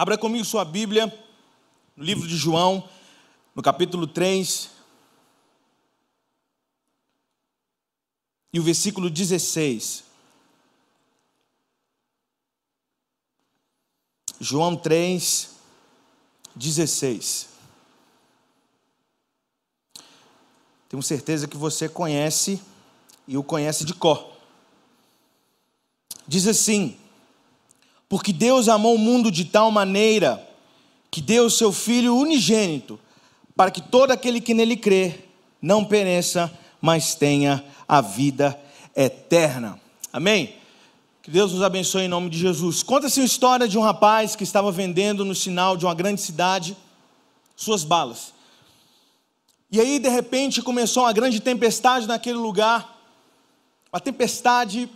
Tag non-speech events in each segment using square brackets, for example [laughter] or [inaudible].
Abra comigo sua Bíblia, no livro de João, no capítulo 3, e o versículo 16. João 3, 16. Tenho certeza que você conhece e o conhece de cor. Diz assim: porque Deus amou o mundo de tal maneira que deu o seu Filho unigênito, para que todo aquele que nele crê não pereça, mas tenha a vida eterna. Amém? Que Deus nos abençoe em nome de Jesus. Conta-se a história de um rapaz que estava vendendo no sinal de uma grande cidade suas balas. E aí, de repente, começou uma grande tempestade naquele lugar, uma tempestade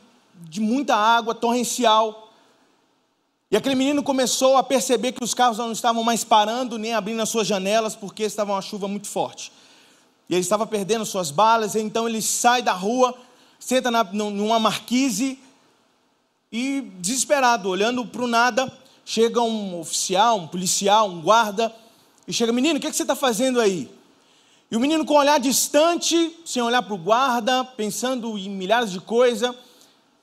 de muita água torrencial. E aquele menino começou a perceber que os carros não estavam mais parando nem abrindo as suas janelas porque estava uma chuva muito forte. E ele estava perdendo suas balas, então ele sai da rua, senta na, numa marquise e, desesperado, olhando para o nada, chega um oficial, um policial, um guarda, e chega: Menino, o que, é que você está fazendo aí? E o menino, com um olhar distante, sem olhar para o guarda, pensando em milhares de coisa,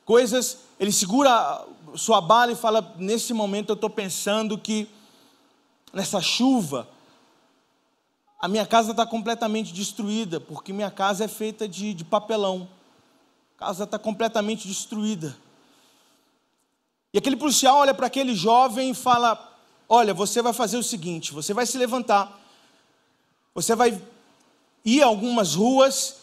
coisas, ele segura sua bala e fala: Nesse momento eu estou pensando que, nessa chuva, a minha casa está completamente destruída, porque minha casa é feita de, de papelão. A casa está completamente destruída. E aquele policial olha para aquele jovem e fala: Olha, você vai fazer o seguinte: você vai se levantar, você vai ir a algumas ruas,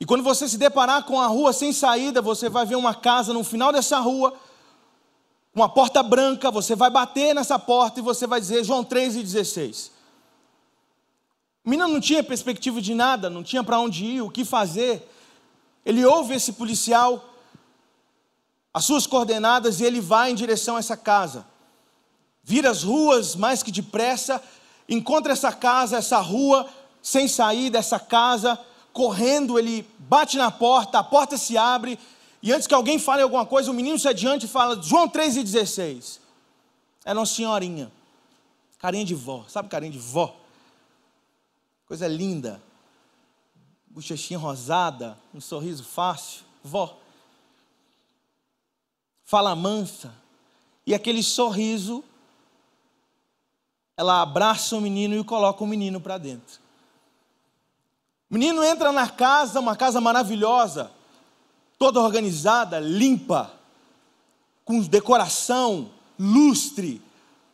e quando você se deparar com a rua sem saída, você vai ver uma casa no final dessa rua uma porta branca, você vai bater nessa porta e você vai dizer João 3,16. O menino não tinha perspectiva de nada, não tinha para onde ir, o que fazer. Ele ouve esse policial, as suas coordenadas, e ele vai em direção a essa casa. Vira as ruas mais que depressa, encontra essa casa, essa rua, sem sair dessa casa, correndo, ele bate na porta, a porta se abre, e antes que alguém fale alguma coisa, o menino se adiante e fala, João 3,16. Era uma senhorinha, carinha de vó, sabe carinha de vó? Coisa linda, bochechinha rosada, um sorriso fácil, vó. Fala mansa, e aquele sorriso, ela abraça o menino e coloca o menino para dentro. O menino entra na casa, uma casa maravilhosa, toda organizada, limpa, com decoração, lustre,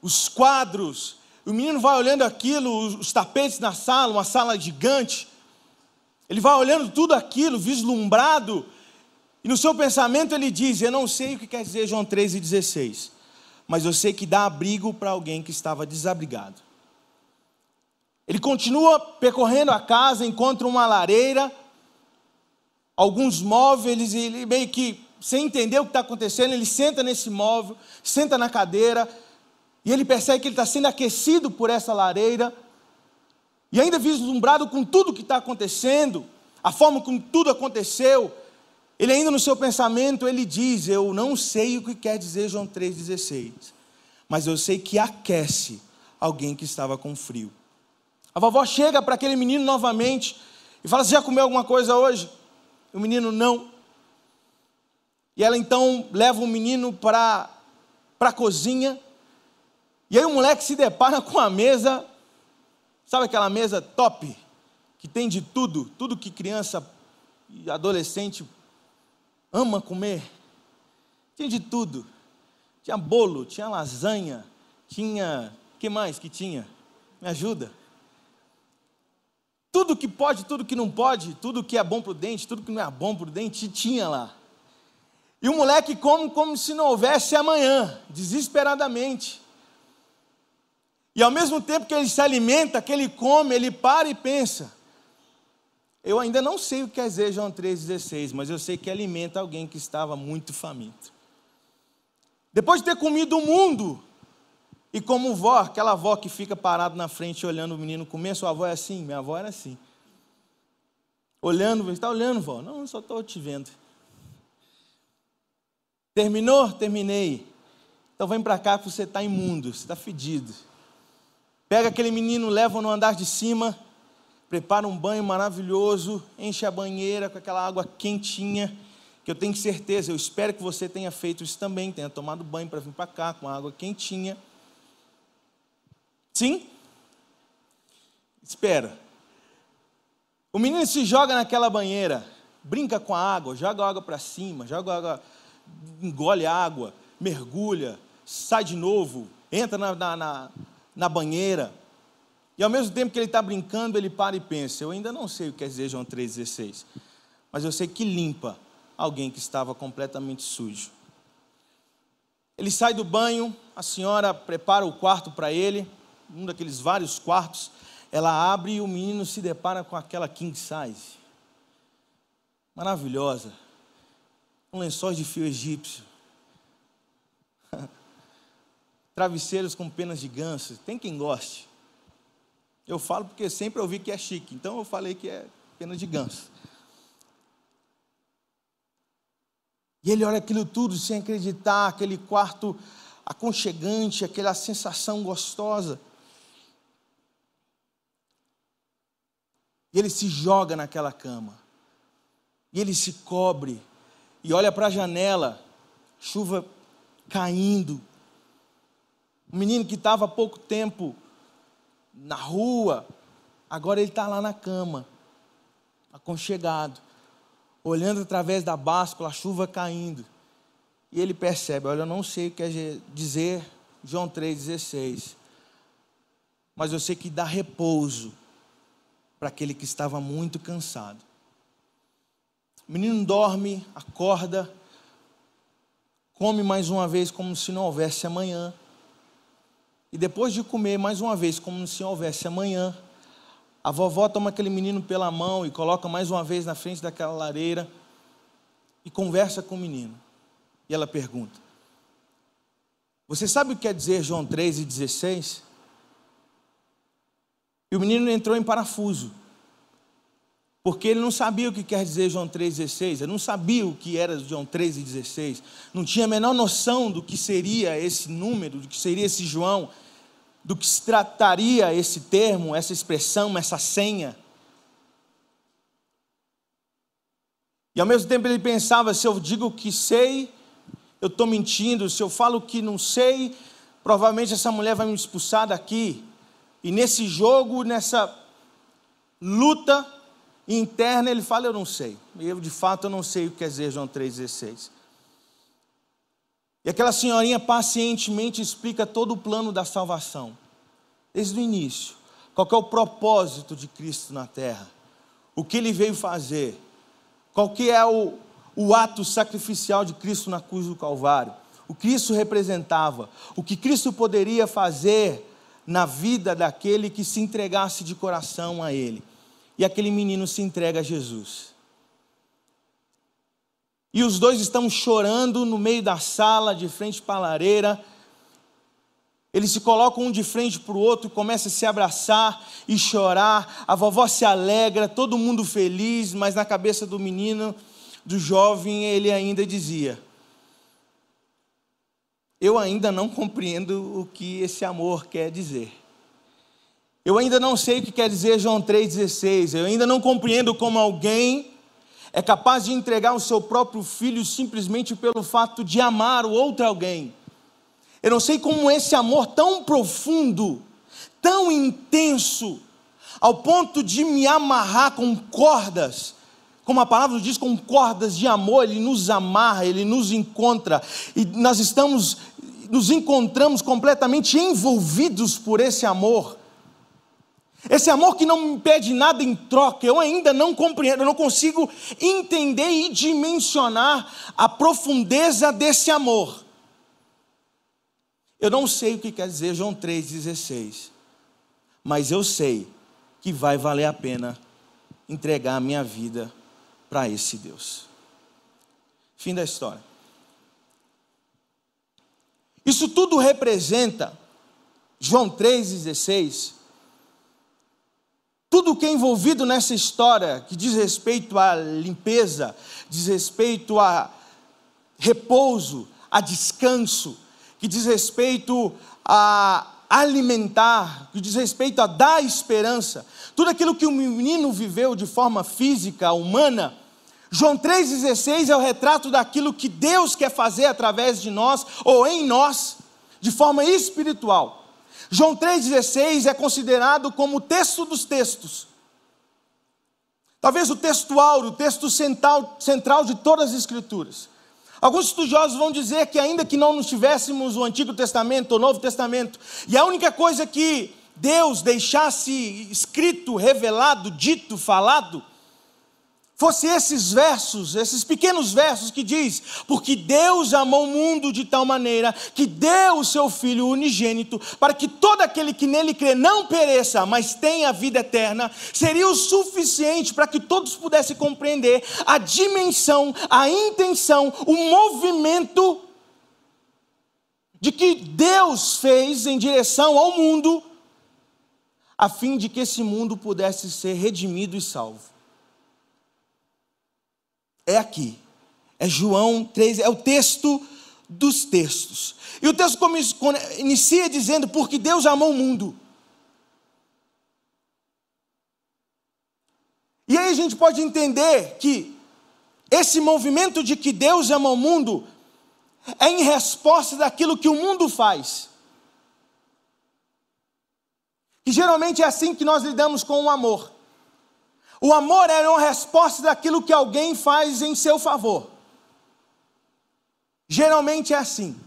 os quadros. O menino vai olhando aquilo, os tapetes na sala, uma sala gigante. Ele vai olhando tudo aquilo, vislumbrado, e no seu pensamento ele diz: Eu não sei o que quer dizer João 3,16, mas eu sei que dá abrigo para alguém que estava desabrigado. Ele continua percorrendo a casa, encontra uma lareira, alguns móveis, e ele meio que, sem entender o que está acontecendo, ele senta nesse móvel, senta na cadeira, e ele percebe que ele está sendo aquecido por essa lareira, e ainda vislumbrado com tudo que está acontecendo, a forma como tudo aconteceu, ele ainda no seu pensamento, ele diz, eu não sei o que quer dizer João 3,16, mas eu sei que aquece alguém que estava com frio. A vovó chega para aquele menino novamente e fala: Você já comeu alguma coisa hoje? O menino não. E ela então leva o menino para a cozinha. E aí o moleque se depara [laughs] com a mesa, sabe aquela mesa top, que tem de tudo, tudo que criança e adolescente ama comer. Tinha de tudo. Tinha bolo, tinha lasanha, tinha. que mais que tinha? Me ajuda tudo que pode, tudo que não pode, tudo que é bom para o dente, tudo que não é bom para o dente, tinha lá. E o moleque come como se não houvesse amanhã, desesperadamente. E ao mesmo tempo que ele se alimenta, que ele come, ele para e pensa. Eu ainda não sei o que quer dizer João 3,16, mas eu sei que alimenta alguém que estava muito faminto. Depois de ter comido o mundo, e como vó, aquela avó que fica parada na frente olhando o menino comer, sua avó é assim? Minha avó era assim. Olhando, você está olhando, vó? Não, só estou te vendo. Terminou? Terminei. Então vem para cá que você está imundo, você está fedido. Pega aquele menino, leva no andar de cima, prepara um banho maravilhoso, enche a banheira com aquela água quentinha, que eu tenho certeza, eu espero que você tenha feito isso também, tenha tomado banho para vir para cá com água quentinha. Sim? Espera. O menino se joga naquela banheira, brinca com a água, joga a água para cima, joga água, engole água, mergulha, sai de novo, entra na, na, na, na banheira. E ao mesmo tempo que ele está brincando, ele para e pensa: Eu ainda não sei o que quer dizer João 3,16, mas eu sei que limpa alguém que estava completamente sujo. Ele sai do banho, a senhora prepara o quarto para ele, um daqueles vários quartos. Ela abre e o menino se depara com aquela king size, maravilhosa, com lençóis de fio egípcio, [laughs] travesseiros com penas de ganso. Tem quem goste. Eu falo porque sempre ouvi que é chique, então eu falei que é pena de ganso. E ele olha aquilo tudo sem acreditar, aquele quarto aconchegante, aquela sensação gostosa. E ele se joga naquela cama. E ele se cobre. E olha para a janela, chuva caindo. Um menino que estava há pouco tempo na rua, agora ele está lá na cama, aconchegado olhando através da báscula, a chuva caindo. E ele percebe: olha, eu não sei o que quer dizer João 3,16, mas eu sei que dá repouso para aquele que estava muito cansado. O menino dorme, acorda, come mais uma vez como se não houvesse amanhã. E depois de comer mais uma vez como se não houvesse amanhã, a vovó toma aquele menino pela mão e coloca mais uma vez na frente daquela lareira e conversa com o menino. E ela pergunta: Você sabe o que quer dizer João 3,16? E o menino entrou em parafuso, porque ele não sabia o que quer dizer João 3,16, ele não sabia o que era João 3,16, não tinha a menor noção do que seria esse número, do que seria esse João do que se trataria esse termo, essa expressão, essa senha. E ao mesmo tempo ele pensava: se eu digo que sei, eu estou mentindo, se eu falo que não sei, provavelmente essa mulher vai me expulsar daqui. E nesse jogo, nessa luta interna, ele fala: Eu não sei. Eu de fato eu não sei o que quer dizer João 3,16. E aquela senhorinha pacientemente explica todo o plano da salvação, desde o início. Qual é o propósito de Cristo na terra? O que ele veio fazer? Qual que é o, o ato sacrificial de Cristo na cruz do Calvário? O que isso representava? O que Cristo poderia fazer na vida daquele que se entregasse de coração a Ele? E aquele menino se entrega a Jesus. E os dois estão chorando no meio da sala, de frente para a lareira. Eles se colocam um de frente para o outro, começam a se abraçar e chorar. A vovó se alegra, todo mundo feliz, mas na cabeça do menino, do jovem, ele ainda dizia: Eu ainda não compreendo o que esse amor quer dizer. Eu ainda não sei o que quer dizer João 3,16. Eu ainda não compreendo como alguém é capaz de entregar o seu próprio filho simplesmente pelo fato de amar o outro alguém. Eu não sei como esse amor tão profundo, tão intenso, ao ponto de me amarrar com cordas, como a palavra diz, com cordas de amor, ele nos amarra, ele nos encontra, e nós estamos, nos encontramos completamente envolvidos por esse amor. Esse amor que não me pede nada em troca, eu ainda não compreendo, eu não consigo entender e dimensionar a profundeza desse amor. Eu não sei o que quer dizer João 3,16, mas eu sei que vai valer a pena entregar a minha vida para esse Deus. Fim da história. Isso tudo representa, João 3,16, tudo que é envolvido nessa história, que diz respeito à limpeza, diz respeito a repouso, a descanso, que diz respeito a alimentar, que diz respeito a dar esperança, tudo aquilo que o menino viveu de forma física, humana, João 3,16 é o retrato daquilo que Deus quer fazer através de nós ou em nós, de forma espiritual. João 3,16 é considerado como o texto dos textos. Talvez o textual, o texto central, central de todas as Escrituras. Alguns estudiosos vão dizer que, ainda que não nos tivéssemos o Antigo Testamento ou o Novo Testamento, e a única coisa que Deus deixasse escrito, revelado, dito, falado, fosse esses versos, esses pequenos versos que diz: Porque Deus amou o mundo de tal maneira que deu o seu Filho unigênito, para que todo aquele que nele crê não pereça, mas tenha vida eterna, seria o suficiente para que todos pudessem compreender a dimensão, a intenção, o movimento de que Deus fez em direção ao mundo, a fim de que esse mundo pudesse ser redimido e salvo é aqui. É João 3, é o texto dos textos. E o texto inicia dizendo: Porque Deus amou o mundo. E aí a gente pode entender que esse movimento de que Deus ama o mundo é em resposta daquilo que o mundo faz. E geralmente é assim que nós lidamos com o amor. O amor é uma resposta daquilo que alguém faz em seu favor. Geralmente é assim.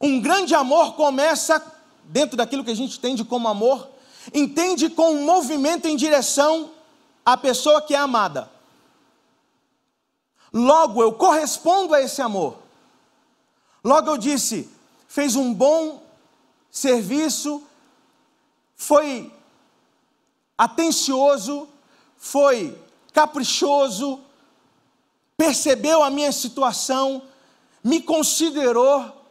Um grande amor começa, dentro daquilo que a gente entende como amor, entende com um movimento em direção à pessoa que é amada. Logo eu correspondo a esse amor. Logo eu disse, fez um bom serviço, foi atencioso, foi caprichoso, percebeu a minha situação, me considerou,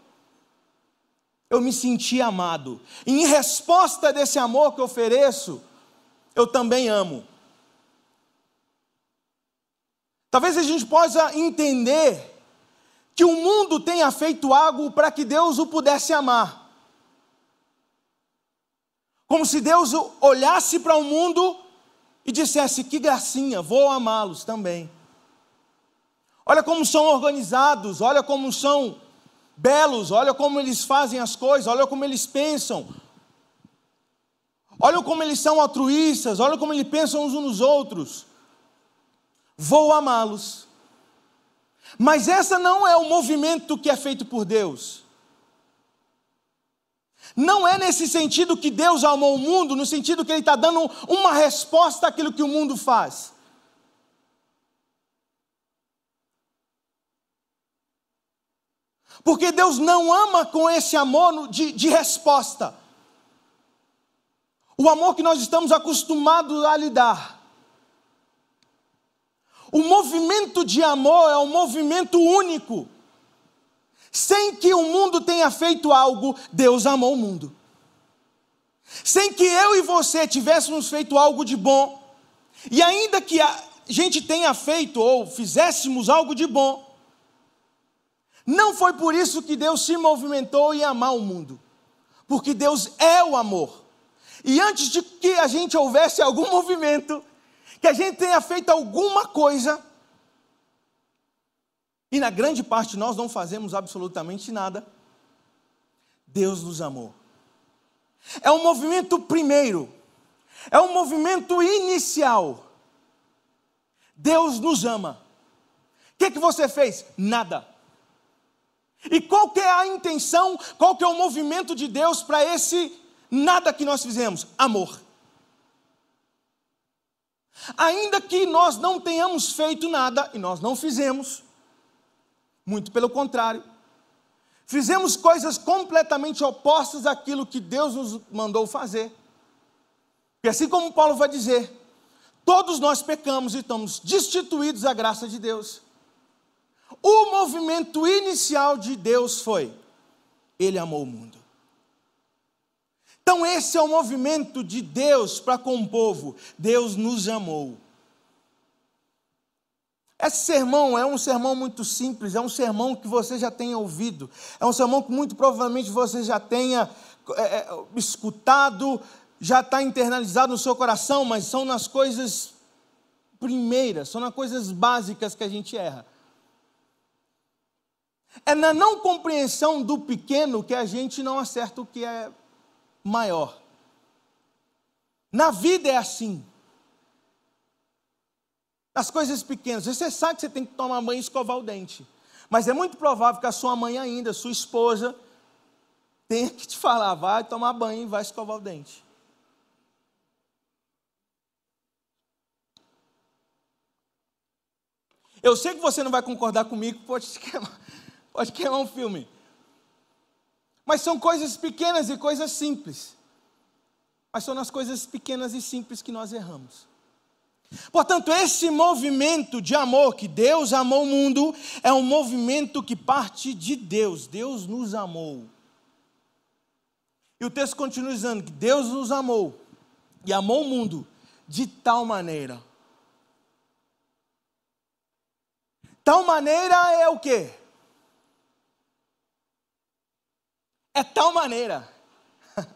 eu me senti amado. E em resposta desse amor que eu ofereço, eu também amo. Talvez a gente possa entender que o mundo tenha feito algo para que Deus o pudesse amar. Como se Deus olhasse para o mundo e dissesse: Que gracinha, vou amá-los também. Olha como são organizados, olha como são belos, olha como eles fazem as coisas, olha como eles pensam. Olha como eles são altruístas, olha como eles pensam uns nos outros. Vou amá-los. Mas essa não é o movimento que é feito por Deus. Não é nesse sentido que Deus amou o mundo, no sentido que Ele está dando uma resposta àquilo que o mundo faz. Porque Deus não ama com esse amor de, de resposta. O amor que nós estamos acostumados a lidar. O movimento de amor é um movimento único. Sem que o mundo tenha feito algo, Deus amou o mundo. Sem que eu e você tivéssemos feito algo de bom, e ainda que a gente tenha feito ou fizéssemos algo de bom, não foi por isso que Deus se movimentou em amar o mundo, porque Deus é o amor. E antes de que a gente houvesse algum [laughs] movimento, que a gente tenha feito alguma coisa, e na grande parte nós não fazemos absolutamente nada. Deus nos amou. É um movimento primeiro, é um movimento inicial. Deus nos ama. O que, que você fez? Nada. E qual que é a intenção, qual que é o movimento de Deus para esse nada que nós fizemos? Amor. Ainda que nós não tenhamos feito nada, e nós não fizemos, muito pelo contrário. Fizemos coisas completamente opostas àquilo que Deus nos mandou fazer. E assim como Paulo vai dizer, todos nós pecamos e estamos destituídos da graça de Deus. O movimento inicial de Deus foi: Ele amou o mundo. Então, esse é o movimento de Deus para com o povo. Deus nos amou. Esse sermão é um sermão muito simples, é um sermão que você já tenha ouvido, é um sermão que muito provavelmente você já tenha é, é, escutado, já está internalizado no seu coração, mas são nas coisas primeiras, são nas coisas básicas que a gente erra. É na não compreensão do pequeno que a gente não acerta o que é maior. Na vida é assim. As coisas pequenas. Você sabe que você tem que tomar banho e escovar o dente. Mas é muito provável que a sua mãe ainda, sua esposa, tenha que te falar, vai tomar banho e vai escovar o dente. Eu sei que você não vai concordar comigo, pode [laughs] queimar, pode queimar um filme. Mas são coisas pequenas e coisas simples. Mas são nas coisas pequenas e simples que nós erramos. Portanto, esse movimento de amor que Deus amou o mundo é um movimento que parte de Deus. Deus nos amou. E o texto continua dizendo que Deus nos amou e amou o mundo de tal maneira. Tal maneira é o quê? É tal maneira. [laughs]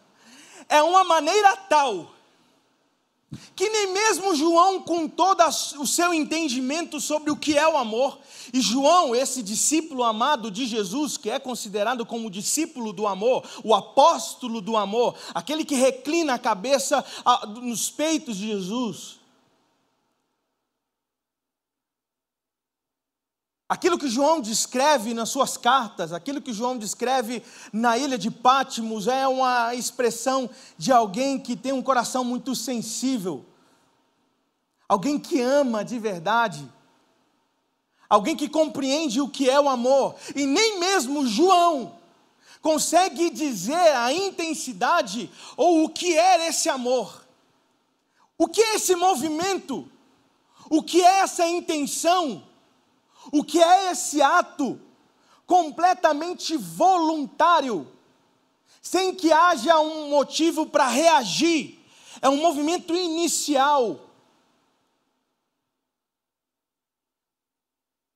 É uma maneira tal que nem mesmo João, com todo o seu entendimento sobre o que é o amor, e João, esse discípulo amado de Jesus, que é considerado como discípulo do amor, o apóstolo do amor, aquele que reclina a cabeça nos peitos de Jesus, Aquilo que João descreve nas suas cartas, aquilo que João descreve na ilha de Pátimos, é uma expressão de alguém que tem um coração muito sensível, alguém que ama de verdade, alguém que compreende o que é o amor, e nem mesmo João consegue dizer a intensidade ou o que é esse amor, o que é esse movimento, o que é essa intenção o que é esse ato completamente voluntário, sem que haja um motivo para reagir? É um movimento inicial.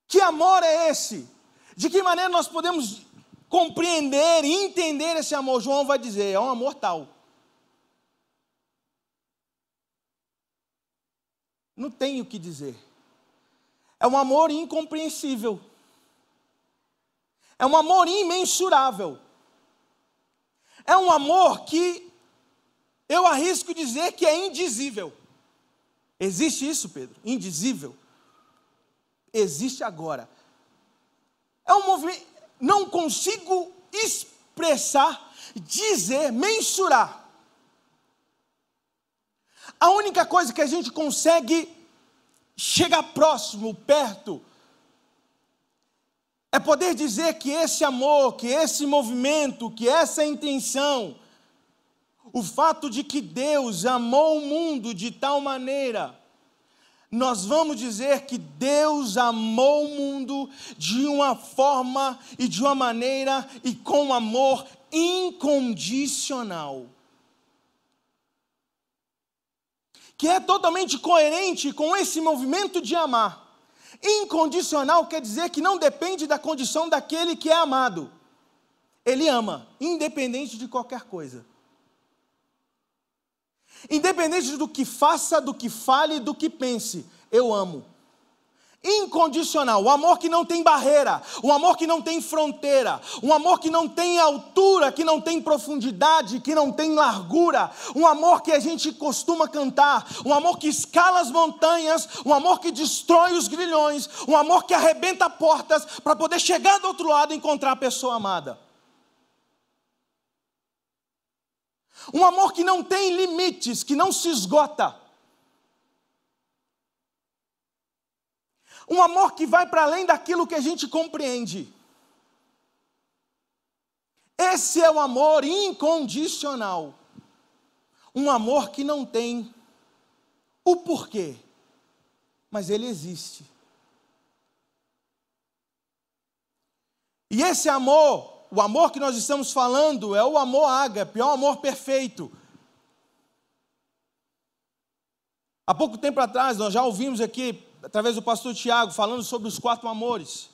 Que amor é esse? De que maneira nós podemos compreender e entender esse amor? João vai dizer: é um amor tal. Não tenho o que dizer. É um amor incompreensível. É um amor imensurável. É um amor que eu arrisco dizer que é indizível. Existe isso, Pedro? Indizível? Existe agora. É um movimento. Não consigo expressar, dizer, mensurar. A única coisa que a gente consegue chegar próximo, perto, é poder dizer que esse amor, que esse movimento, que essa intenção, o fato de que Deus amou o mundo de tal maneira, nós vamos dizer que Deus amou o mundo de uma forma e de uma maneira e com amor incondicional. Que é totalmente coerente com esse movimento de amar. Incondicional quer dizer que não depende da condição daquele que é amado. Ele ama, independente de qualquer coisa. Independente do que faça, do que fale, do que pense, eu amo incondicional, o amor que não tem barreira, o amor que não tem fronteira, um amor que não tem altura, que não tem profundidade, que não tem largura, um amor que a gente costuma cantar, um amor que escala as montanhas, um amor que destrói os grilhões, um amor que arrebenta portas para poder chegar do outro lado e encontrar a pessoa amada. Um amor que não tem limites, que não se esgota. Um amor que vai para além daquilo que a gente compreende. Esse é o amor incondicional. Um amor que não tem o porquê, mas ele existe. E esse amor, o amor que nós estamos falando, é o amor ágape, é o amor perfeito. Há pouco tempo atrás, nós já ouvimos aqui através do pastor Tiago, falando sobre os quatro amores.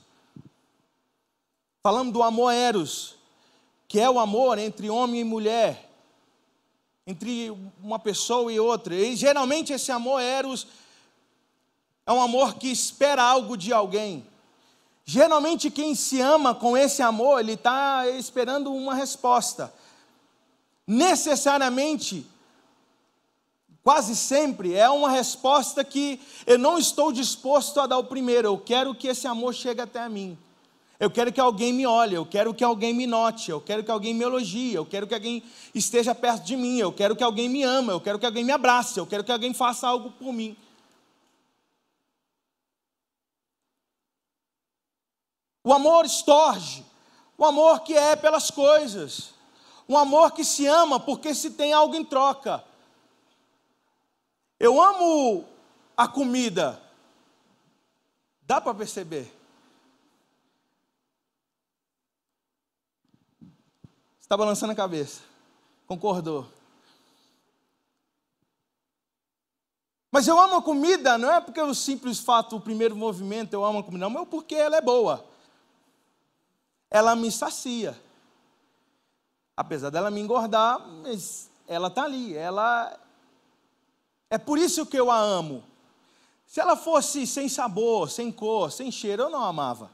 Falando do amor eros, que é o amor entre homem e mulher, entre uma pessoa e outra. E geralmente esse amor eros é um amor que espera algo de alguém. Geralmente quem se ama com esse amor, ele está esperando uma resposta. Necessariamente, quase sempre, é uma resposta que eu não estou disposto a dar o primeiro. Eu quero que esse amor chegue até mim. Eu quero que alguém me olhe, eu quero que alguém me note, eu quero que alguém me elogie, eu quero que alguém esteja perto de mim, eu quero que alguém me ama, eu quero que alguém me abrace, eu quero que alguém faça algo por mim. O amor estorge, o amor que é pelas coisas, um amor que se ama porque se tem algo em troca. Eu amo a comida, dá para perceber. Está balançando a cabeça. Concordou. Mas eu amo a comida, não é porque o simples fato, o primeiro movimento, eu amo a comida, não, é porque ela é boa. Ela me sacia. Apesar dela me engordar, mas ela está ali. Ela é por isso que eu a amo. Se ela fosse sem sabor, sem cor, sem cheiro, eu não a amava.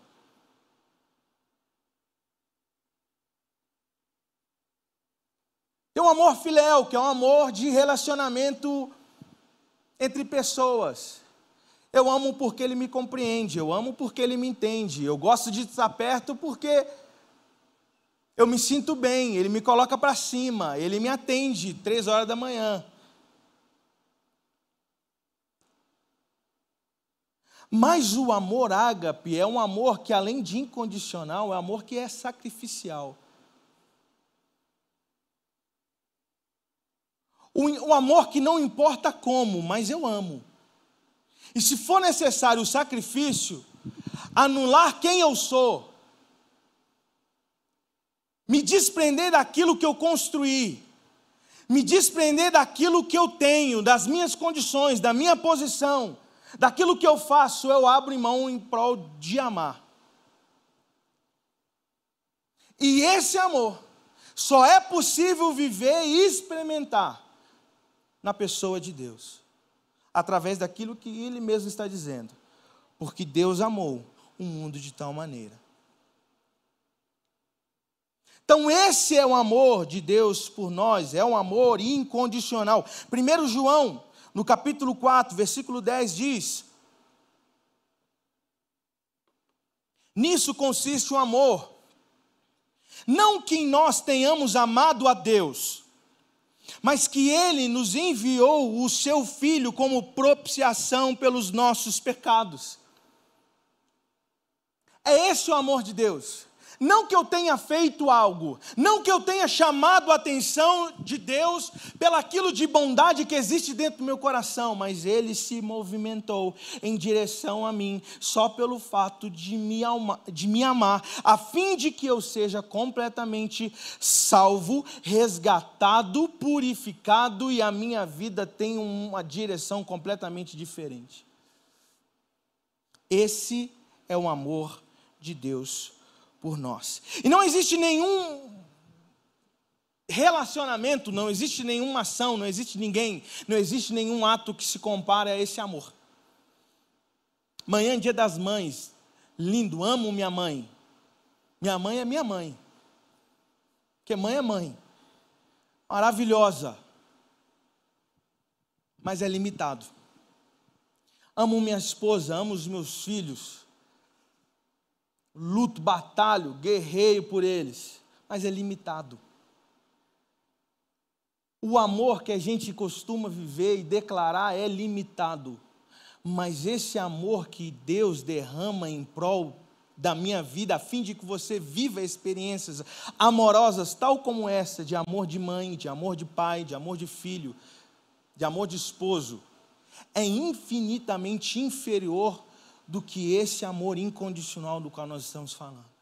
Tem um amor filéu, que é um amor de relacionamento entre pessoas. Eu amo porque ele me compreende, eu amo porque ele me entende. Eu gosto de estar perto porque eu me sinto bem, ele me coloca para cima, ele me atende três horas da manhã. Mas o amor ágape é um amor que, além de incondicional, é um amor que é sacrificial. O, amor que não importa como, mas eu amo. E se for necessário o sacrifício, anular quem eu sou, me desprender daquilo que eu construí, me desprender daquilo que eu tenho, das minhas condições, da minha posição, daquilo que eu faço, eu abro mão em prol de amar. E esse amor só é possível viver e experimentar na pessoa de Deus, através daquilo que Ele mesmo está dizendo, porque Deus amou o mundo de tal maneira. Então, esse é o amor de Deus por nós, é um amor incondicional. 1 João, no capítulo 4, versículo 10, diz: Nisso consiste o amor, não que nós tenhamos amado a Deus, mas que ele nos enviou o seu filho como propiciação pelos nossos pecados. É esse o amor de Deus. Não que eu tenha feito algo, não que eu tenha chamado a atenção de Deus pelaquilo de bondade que existe dentro do meu coração, mas Ele se movimentou em direção a mim só pelo fato de me, amar, de me amar, a fim de que eu seja completamente salvo, resgatado, purificado e a minha vida tenha uma direção completamente diferente. Esse é o amor de Deus por nós. E não existe nenhum relacionamento, não existe nenhuma ação, não existe ninguém, não existe nenhum ato que se compare a esse amor. Manhã, dia das mães, lindo, amo minha mãe. Minha mãe é minha mãe. Porque mãe é mãe. Maravilhosa. Mas é limitado. Amo minha esposa, amo os meus filhos luto, batalho, guerreio por eles, mas é limitado. O amor que a gente costuma viver e declarar é limitado, mas esse amor que Deus derrama em prol da minha vida, a fim de que você viva experiências amorosas, tal como essa, de amor de mãe, de amor de pai, de amor de filho, de amor de esposo, é infinitamente inferior do que esse amor incondicional do qual nós estamos falando.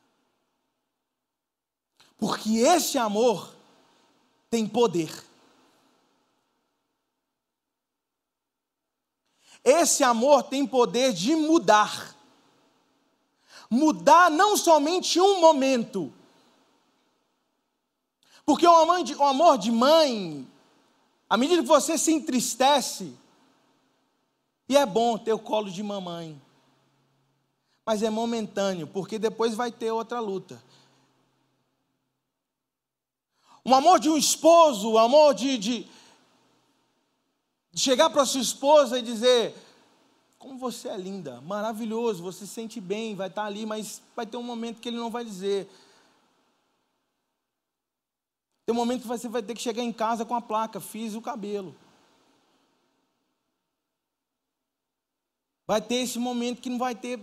Porque esse amor tem poder. Esse amor tem poder de mudar. Mudar não somente um momento. Porque o amor de, mãe, à medida que você se entristece, e é bom ter o colo de mamãe, mas é momentâneo, porque depois vai ter outra luta. O amor de um esposo, o amor de, de, chegar para sua esposa e dizer: Como você é linda, maravilhoso, você se sente bem, vai estar ali, mas vai ter um momento que ele não vai dizer. Tem um momento que você vai ter que chegar em casa com a placa: Fiz o cabelo. Vai ter esse momento que não vai ter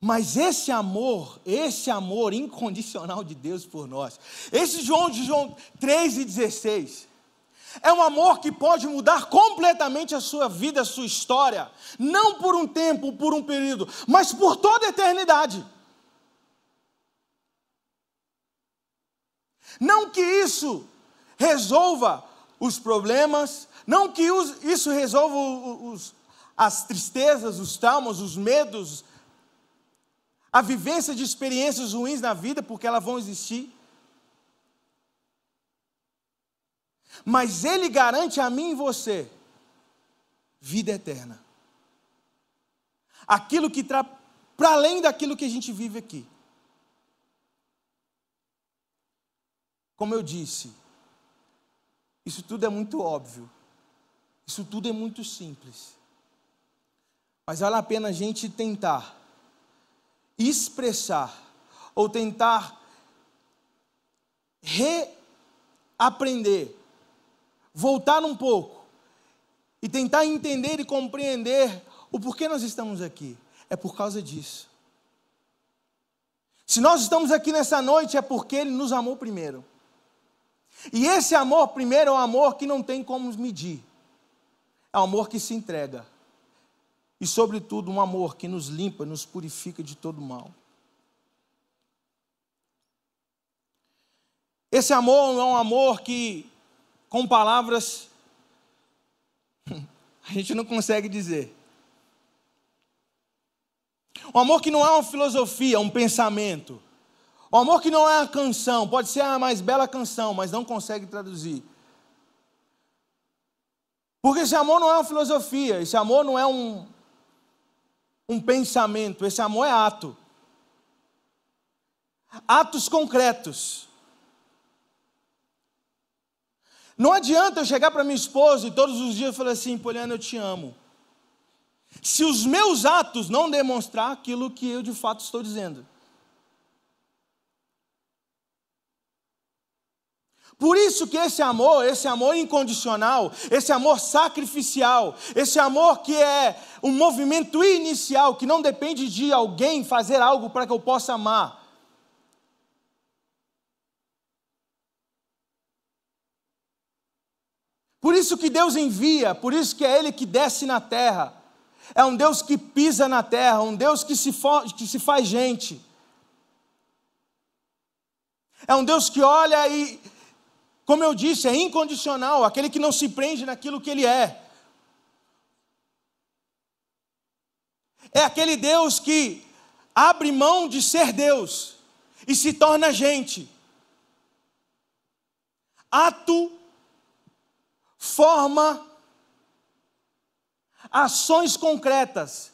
Mas esse amor, esse amor incondicional de Deus por nós, esse João de João 3,16, é um amor que pode mudar completamente a sua vida, a sua história, não por um tempo, por um período, mas por toda a eternidade. Não que isso resolva os problemas, não que isso resolva os, as tristezas, os traumas, os medos, a vivência de experiências ruins na vida, porque elas vão existir. Mas Ele garante a mim e você vida eterna. Aquilo que está para além daquilo que a gente vive aqui. Como eu disse, isso tudo é muito óbvio, isso tudo é muito simples. Mas vale a pena a gente tentar expressar ou tentar reaprender, voltar um pouco e tentar entender e compreender o porquê nós estamos aqui. É por causa disso. Se nós estamos aqui nessa noite é porque Ele nos amou primeiro. E esse amor primeiro é um amor que não tem como medir. É um amor que se entrega e, sobretudo, um amor que nos limpa, nos purifica de todo mal. Esse amor é um amor que, com palavras, [laughs] a gente não consegue dizer. Um amor que não é uma filosofia, um pensamento. Um amor que não é uma canção, pode ser a mais bela canção, mas não consegue traduzir. Porque esse amor não é uma filosofia, esse amor não é um, um pensamento, esse amor é ato. Atos concretos. Não adianta eu chegar para minha esposa e todos os dias falar assim, Poliana, eu te amo. Se os meus atos não demonstrar aquilo que eu de fato estou dizendo. Por isso que esse amor, esse amor incondicional, esse amor sacrificial, esse amor que é um movimento inicial, que não depende de alguém fazer algo para que eu possa amar. Por isso que Deus envia, por isso que é Ele que desce na terra. É um Deus que pisa na terra, um Deus que se, que se faz gente. É um Deus que olha e como eu disse, é incondicional, aquele que não se prende naquilo que ele é. É aquele Deus que abre mão de ser Deus e se torna gente. Ato, forma, ações concretas.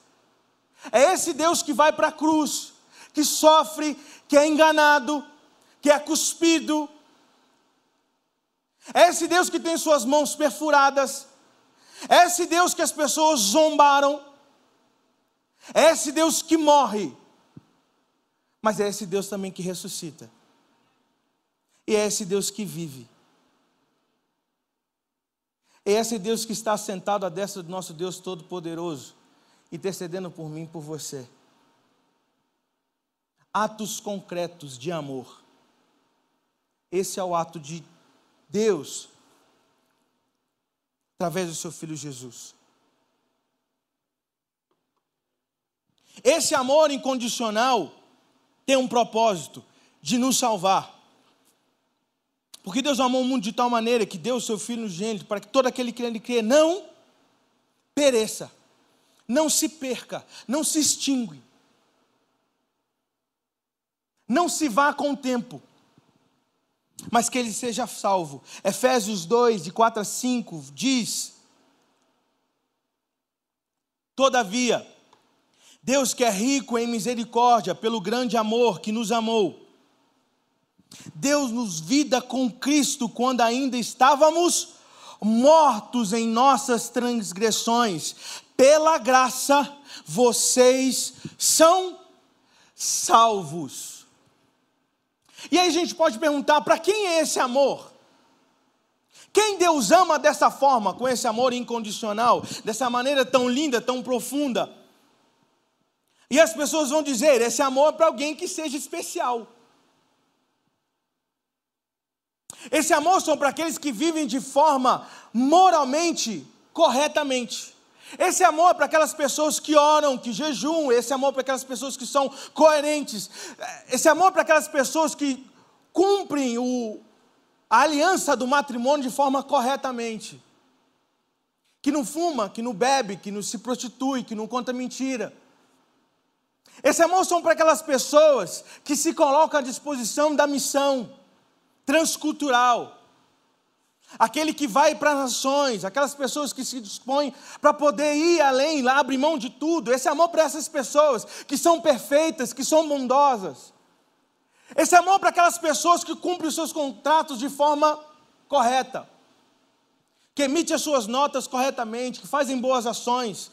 É esse Deus que vai para a cruz, que sofre, que é enganado, que é cuspido, é esse Deus que tem suas mãos perfuradas. É esse Deus que as pessoas zombaram. É esse Deus que morre. Mas é esse Deus também que ressuscita. E é esse Deus que vive. É esse Deus que está sentado à destra do nosso Deus Todo-Poderoso, intercedendo por mim e por você. Atos concretos de amor. Esse é o ato de Deus através do seu filho Jesus. Esse amor incondicional tem um propósito de nos salvar. Porque Deus amou o mundo de tal maneira que deu o seu Filho no gênero, para que todo aquele que nele crê não pereça, não se perca, não se extingue, não se vá com o tempo, mas que ele seja salvo. Efésios 2, de 4 a 5, diz: Todavia, Deus que é rico em misericórdia, pelo grande amor que nos amou, Deus nos vida com Cristo quando ainda estávamos mortos em nossas transgressões. Pela graça, vocês são salvos. E aí a gente pode perguntar: para quem é esse amor? Quem Deus ama dessa forma, com esse amor incondicional, dessa maneira tão linda, tão profunda? E as pessoas vão dizer: esse amor é para alguém que seja especial. Esse amor são para aqueles que vivem de forma moralmente corretamente. Esse amor para aquelas pessoas que oram, que jejuam, esse amor para aquelas pessoas que são coerentes, esse amor para aquelas pessoas que cumprem o, a aliança do matrimônio de forma corretamente. Que não fuma, que não bebe, que não se prostitui, que não conta mentira. Esse amor são para aquelas pessoas que se colocam à disposição da missão transcultural. Aquele que vai para as nações, aquelas pessoas que se dispõem para poder ir além, lá abrir mão de tudo. Esse amor para essas pessoas que são perfeitas, que são bondosas. Esse amor para aquelas pessoas que cumprem os seus contratos de forma correta, que emitem as suas notas corretamente, que fazem boas ações,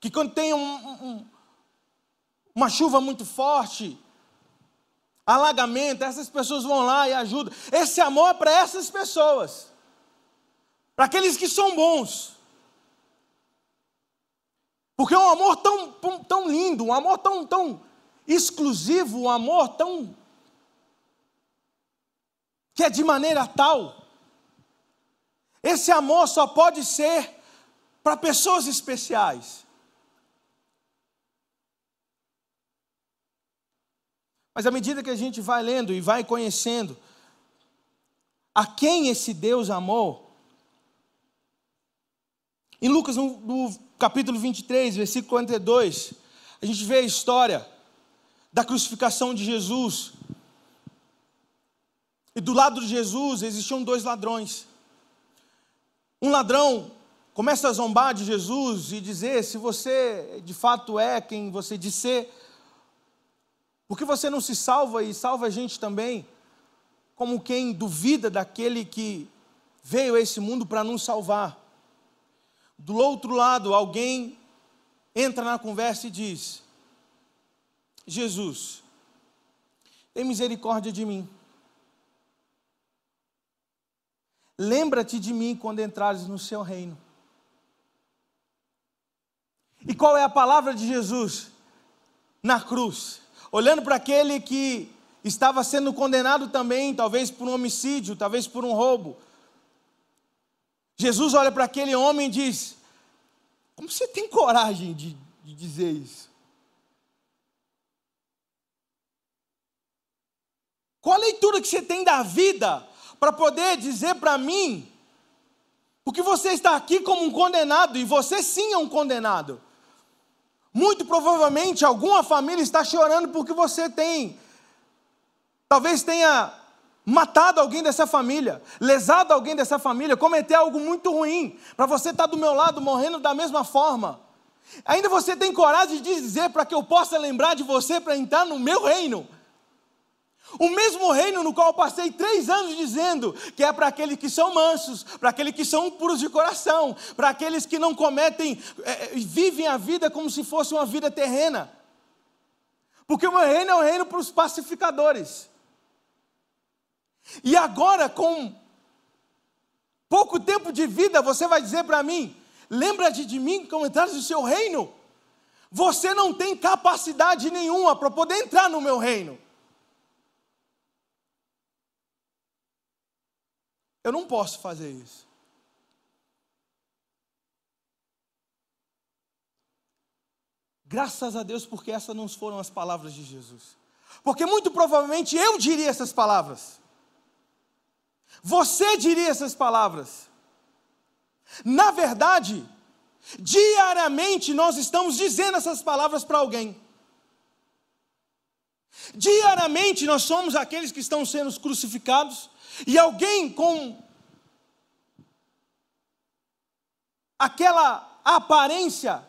que quando tem um, um, uma chuva muito forte, alagamento, essas pessoas vão lá e ajudam. Esse amor é para essas pessoas, para aqueles que são bons. Porque é um amor tão, tão lindo, um amor tão, tão exclusivo, um amor tão. que é de maneira tal. Esse amor só pode ser para pessoas especiais. Mas à medida que a gente vai lendo e vai conhecendo a quem esse Deus amou, em Lucas, no, capítulo 23, versículo 42, a gente vê a história da crucificação de Jesus. E do lado de Jesus existiam dois ladrões. Um ladrão começa a zombar de Jesus e dizer: se você de fato é quem você diz ser, por que você não se salva e salva a gente também? Como quem duvida daquele que veio a esse mundo para nos salvar. Do outro lado, alguém entra na conversa e diz: Jesus, tem misericórdia de mim. Lembra-te de mim quando entrares no seu reino. E qual é a palavra de Jesus? Na cruz olhando para aquele que estava sendo condenado também, talvez por um homicídio, talvez por um roubo. Jesus olha para aquele homem e diz: Como você tem coragem de, de dizer isso? Qual a leitura que você tem da vida para poder dizer para mim? Porque você está aqui como um condenado, e você sim é um condenado. Muito provavelmente alguma família está chorando porque você tem, talvez tenha matado alguém dessa família, lesado alguém dessa família, cometer algo muito ruim, para você estar do meu lado morrendo da mesma forma. Ainda você tem coragem de dizer para que eu possa lembrar de você para entrar no meu reino. O mesmo reino no qual passei três anos dizendo que é para aqueles que são mansos, para aqueles que são puros de coração, para aqueles que não cometem, é, é, vivem a vida como se fosse uma vida terrena. Porque o meu reino é um reino para os pacificadores. E agora, com pouco tempo de vida, você vai dizer para mim: lembra-te de mim como entraste no seu reino? Você não tem capacidade nenhuma para poder entrar no meu reino. Eu não posso fazer isso. Graças a Deus, porque essas não foram as palavras de Jesus. Porque muito provavelmente eu diria essas palavras. você diria essas palavras. Na verdade, diariamente nós estamos dizendo essas palavras para alguém. Diariamente nós somos aqueles que estão sendo crucificados, e alguém com aquela aparência,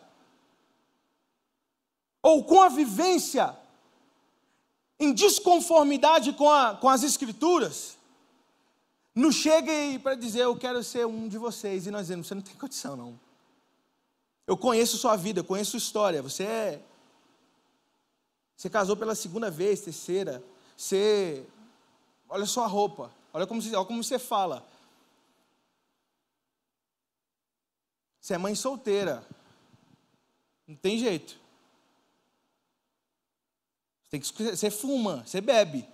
ou com a vivência em desconformidade com, a, com as Escrituras, nos chega para dizer: Eu quero ser um de vocês, e nós dizemos: Você não tem condição, não. Eu conheço sua vida, eu conheço sua história, você é. Você casou pela segunda vez, terceira, você. Olha sua roupa, olha como, você, olha como você fala. Você é mãe solteira. Não tem jeito. Você, tem que, você fuma, você bebe.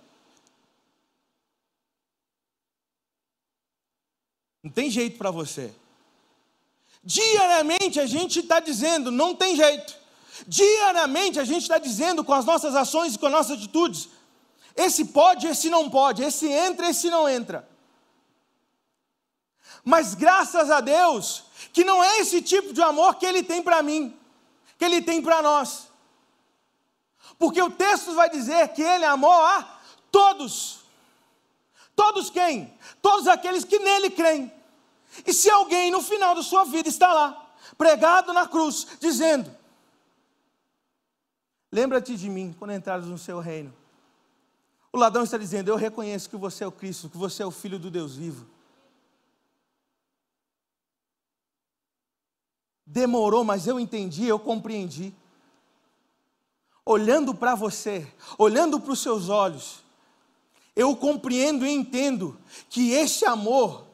Não tem jeito para você. Diariamente a gente está dizendo, não tem jeito. Diariamente a gente está dizendo com as nossas ações e com as nossas atitudes: esse pode, esse não pode, esse entra, esse não entra. Mas graças a Deus, que não é esse tipo de amor que Ele tem para mim, que Ele tem para nós. Porque o texto vai dizer que Ele amou a todos. Todos quem? Todos aqueles que nele creem. E se alguém no final da sua vida está lá, pregado na cruz, dizendo: Lembra-te de mim quando entrares no seu reino. O ladrão está dizendo: Eu reconheço que você é o Cristo, que você é o Filho do Deus vivo. Demorou, mas eu entendi, eu compreendi. Olhando para você, olhando para os seus olhos, eu compreendo e entendo que esse amor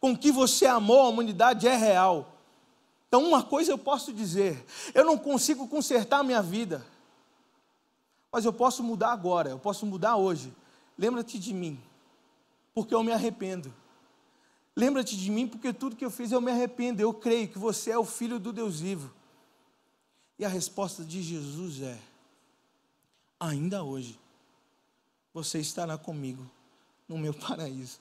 com que você amou a humanidade é real. Então, uma coisa eu posso dizer: eu não consigo consertar a minha vida, mas eu posso mudar agora, eu posso mudar hoje. Lembra-te de mim, porque eu me arrependo. Lembra-te de mim, porque tudo que eu fiz eu me arrependo. Eu creio que você é o filho do Deus vivo. E a resposta de Jesus é: ainda hoje você estará comigo no meu [laughs] paraíso.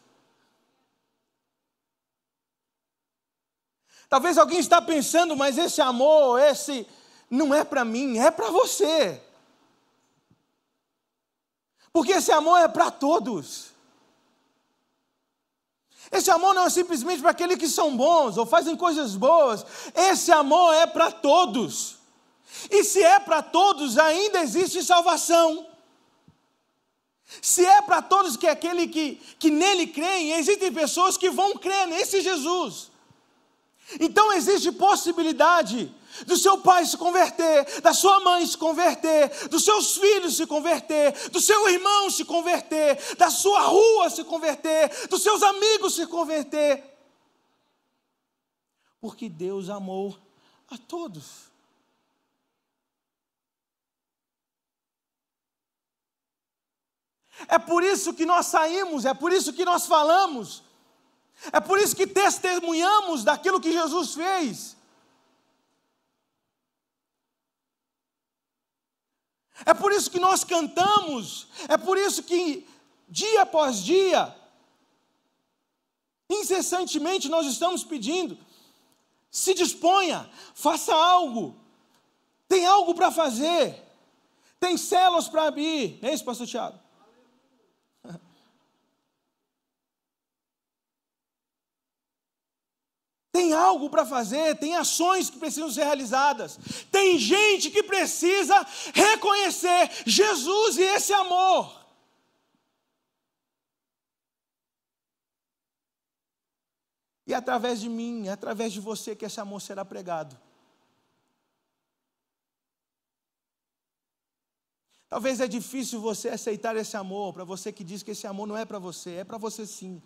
Talvez alguém está pensando, mas esse amor, esse não é para mim, é para você. Porque esse amor é para todos. Esse amor não é simplesmente para aqueles que são bons ou fazem coisas boas. Esse amor é para todos. E se é para todos, ainda existe salvação. Se é para todos que é aquele que, que nele creem, existem pessoas que vão crer nesse Jesus. Então existe possibilidade do seu pai se converter, da sua mãe se converter, dos seus filhos se converter, do seu irmão se converter, da sua rua se converter, dos seus amigos se converter. Porque Deus amou a todos. É por isso que nós saímos, é por isso que nós falamos, é por isso que testemunhamos daquilo que Jesus fez. É por isso que nós cantamos, é por isso que dia após dia, incessantemente nós estamos pedindo: se disponha, faça algo, tem algo para fazer, tem células para abrir, é isso, Pastor Tiago? Tem algo para fazer, tem ações que precisam ser realizadas, tem gente que precisa reconhecer Jesus e esse amor. E através de mim, através de você, que esse amor será pregado. Talvez é difícil você aceitar esse amor, para você que diz que esse amor não é para você, é para você sim.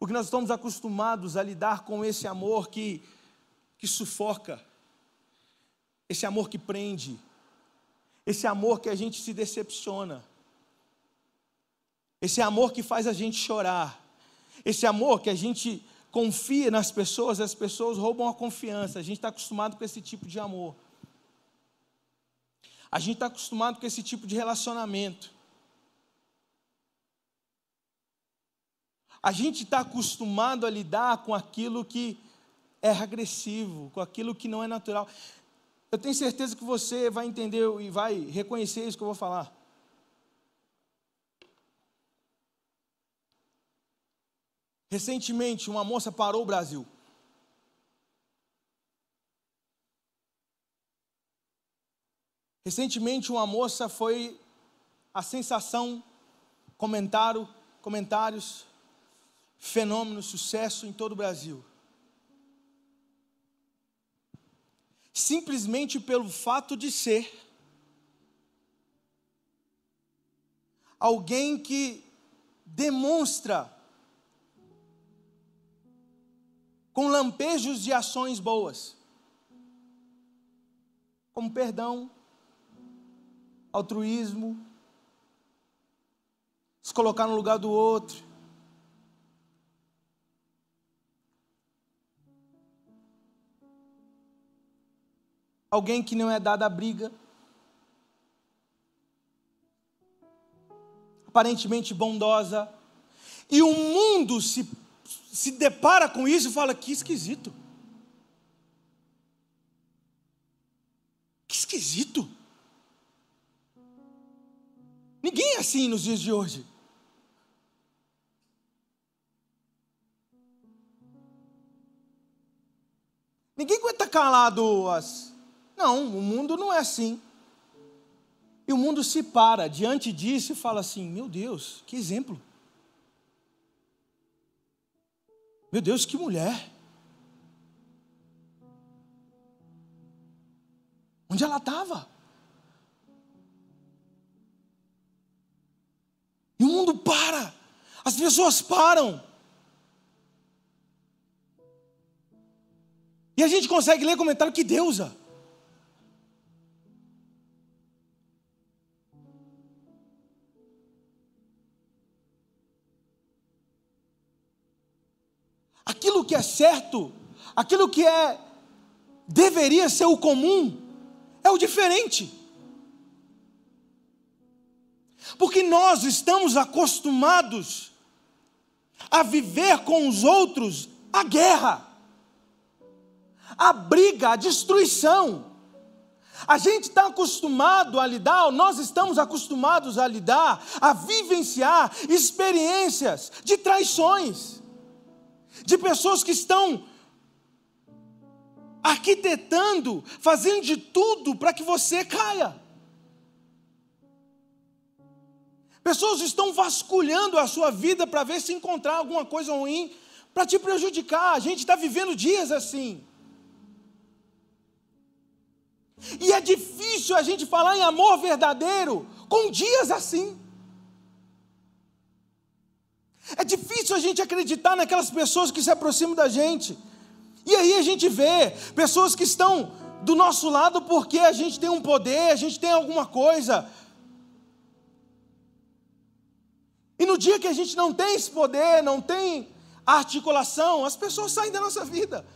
Porque nós estamos acostumados a lidar com esse amor que, que sufoca, esse amor que prende, esse amor que a gente se decepciona, esse amor que faz a gente chorar, esse amor que a gente confia nas pessoas, as pessoas roubam a confiança. A gente está acostumado com esse tipo de amor. A gente está acostumado com esse tipo de relacionamento. A gente está acostumado a lidar com aquilo que é agressivo, com aquilo que não é natural. Eu tenho certeza que você vai entender e vai reconhecer isso que eu vou falar. Recentemente, uma moça parou o Brasil. Recentemente, uma moça foi a sensação, comentário, comentários, fenômeno, sucesso em todo o Brasil. Simplesmente pelo fato de ser alguém que demonstra com lampejos de ações boas, como perdão, altruísmo, se colocar no lugar do outro. Alguém que não é dado a briga. Aparentemente bondosa. E o mundo se, se depara com isso e fala: que esquisito. Que esquisito. Ninguém é assim nos dias de hoje. Ninguém aguenta calado as. Não, o mundo não é assim. E o mundo se para diante disso e fala assim: meu Deus, que exemplo. Meu Deus, que mulher. Onde ela estava? E o mundo para, as pessoas param. E a gente consegue ler comentário que deusa. Aquilo que é certo, aquilo que é deveria ser o comum, é o diferente. Porque nós estamos acostumados a viver com os outros a guerra, a briga, a destruição. A gente está acostumado a lidar, nós estamos acostumados a lidar, a vivenciar experiências de traições, de pessoas que estão arquitetando, fazendo de tudo para que você caia. Pessoas estão vasculhando a sua vida para ver se encontrar alguma coisa ruim para te prejudicar. A gente está vivendo dias assim. E é difícil a gente falar em amor verdadeiro com dias assim. É difícil a gente acreditar naquelas pessoas que se aproximam da gente. E aí a gente vê pessoas que estão do nosso lado porque a gente tem um poder, a gente tem alguma coisa, E no dia que a gente não tem esse poder, não tem articulação, as pessoas saem da nossa vida.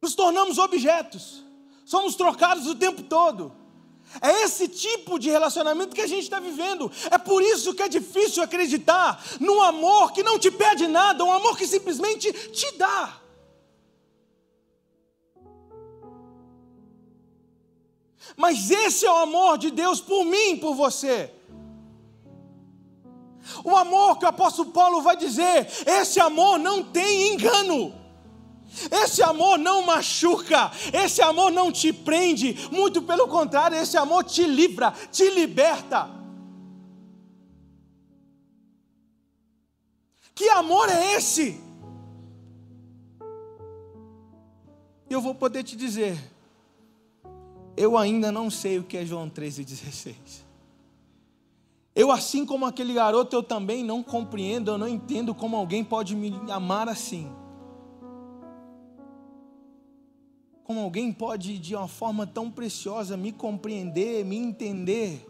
Nos tornamos objetos, somos trocados o tempo todo. É esse tipo de relacionamento que a gente está vivendo. É por isso que é difícil acreditar num amor que não te pede nada, um amor que simplesmente te dá. Mas esse é o amor de Deus por mim por você. O amor que o apóstolo Paulo vai dizer, esse amor não tem engano. Esse amor não machuca, esse amor não te prende, muito pelo contrário, esse amor te livra, te liberta. Que amor é esse? Eu vou poder te dizer, eu ainda não sei o que é João 13,16. Eu, assim como aquele garoto, eu também não compreendo, eu não entendo como alguém pode me amar assim. Como alguém pode, de uma forma tão preciosa, me compreender, me entender,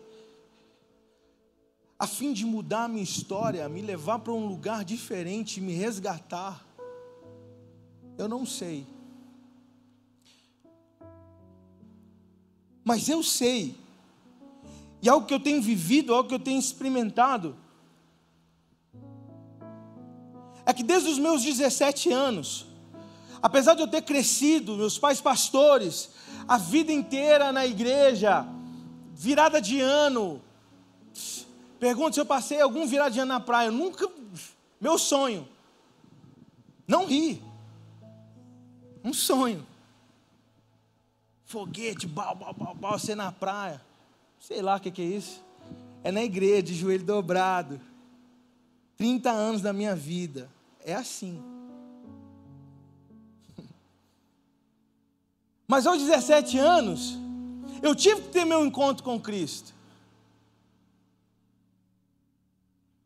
a fim de mudar a minha história, me levar para um lugar diferente, me resgatar. Eu não sei. Mas eu sei e algo que eu tenho vivido, algo que eu tenho experimentado, é que desde os meus 17 anos, apesar de eu ter crescido, meus pais pastores, a vida inteira na igreja, virada de ano, pergunta se eu passei algum virada de ano na praia, eu nunca, meu sonho, não ri, um sonho, foguete, bal, bal, bal, bal, você na praia, sei lá o que, que é isso, é na igreja, de joelho dobrado, 30 anos da minha vida, é assim. Mas aos 17 anos, eu tive que ter meu encontro com Cristo.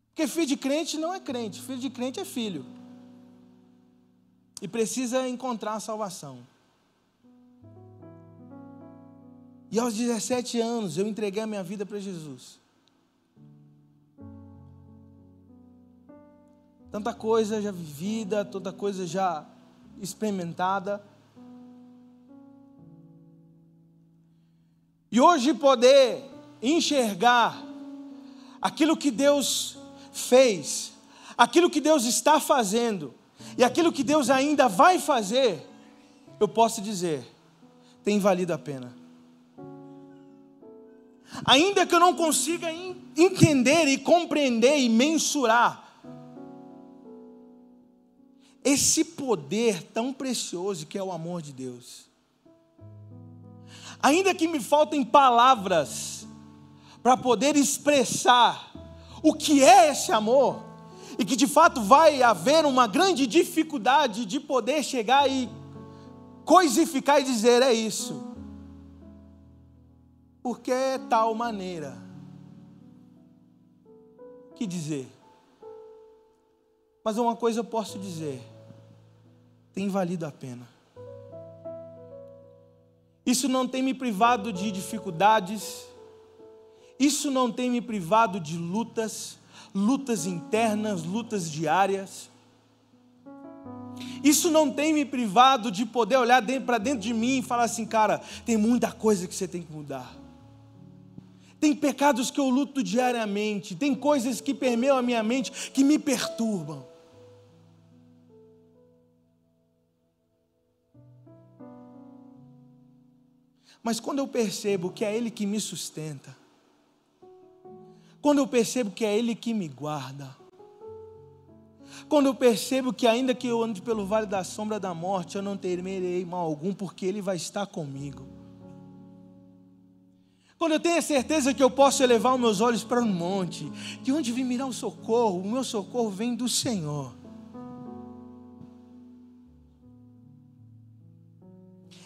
Porque filho de crente não é crente, filho de crente é filho. E precisa encontrar a salvação. E aos 17 anos eu entreguei a minha vida para Jesus. Tanta coisa já vivida, tanta coisa já experimentada. E hoje poder enxergar aquilo que Deus fez, aquilo que Deus está fazendo e aquilo que Deus ainda vai fazer, eu posso dizer, tem valido a pena. Ainda que eu não consiga entender e compreender e mensurar esse poder tão precioso que é o amor de Deus. Ainda que me faltem palavras para poder expressar o que é esse amor, e que de fato vai haver uma grande dificuldade de poder chegar e coisificar e dizer: é isso. Porque é tal maneira. Que dizer? Mas uma coisa eu posso dizer: tem valido a pena. Isso não tem me privado de dificuldades, isso não tem me privado de lutas, lutas internas, lutas diárias. Isso não tem me privado de poder olhar para dentro de mim e falar assim, cara, tem muita coisa que você tem que mudar. Tem pecados que eu luto diariamente, tem coisas que permeiam a minha mente que me perturbam. Mas quando eu percebo que é Ele que me sustenta, quando eu percebo que é Ele que me guarda, quando eu percebo que ainda que eu ande pelo vale da sombra da morte, eu não temerei mal algum, porque Ele vai estar comigo. Quando eu tenho a certeza que eu posso elevar os meus olhos para um monte, de onde vir mirar o socorro, o meu socorro vem do Senhor.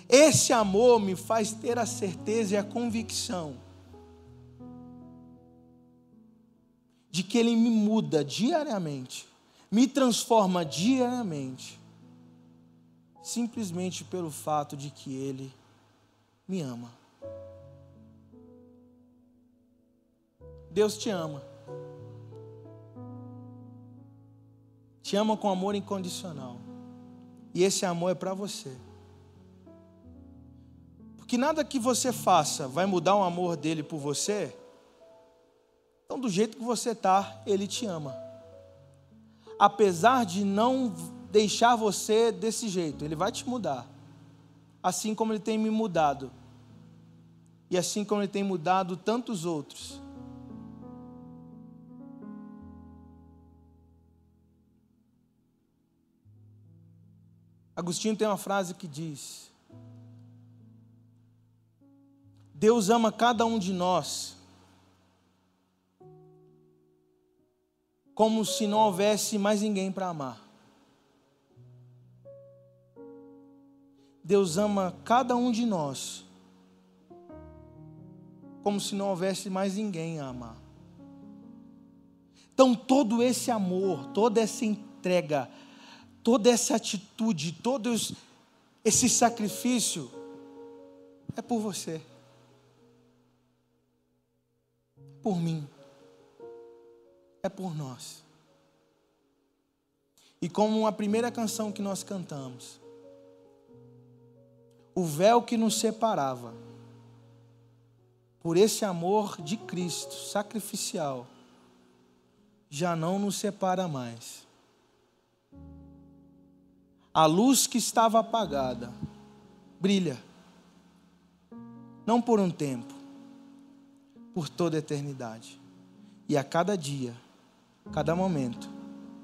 Esse amor me faz ter a certeza e a convicção de que Ele me muda diariamente, me transforma diariamente, simplesmente pelo fato de que Ele me ama. Deus te ama. Te ama com amor incondicional. E esse amor é para você. Porque nada que você faça vai mudar o amor dele por você. Então, do jeito que você está, ele te ama. Apesar de não deixar você desse jeito, ele vai te mudar. Assim como ele tem me mudado. E assim como ele tem mudado tantos outros. Agostinho tem uma frase que diz: Deus ama cada um de nós como se não houvesse mais ninguém para amar. Deus ama cada um de nós como se não houvesse mais ninguém a amar. Então, todo esse amor, toda essa entrega, toda essa atitude, todo esse sacrifício é por você. Por mim, é por nós. E como a primeira canção que nós cantamos, o véu que nos separava, por esse amor de Cristo sacrificial, já não nos separa mais. A luz que estava apagada brilha, não por um tempo, por toda a eternidade. E a cada dia, cada momento,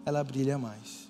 ela brilha mais.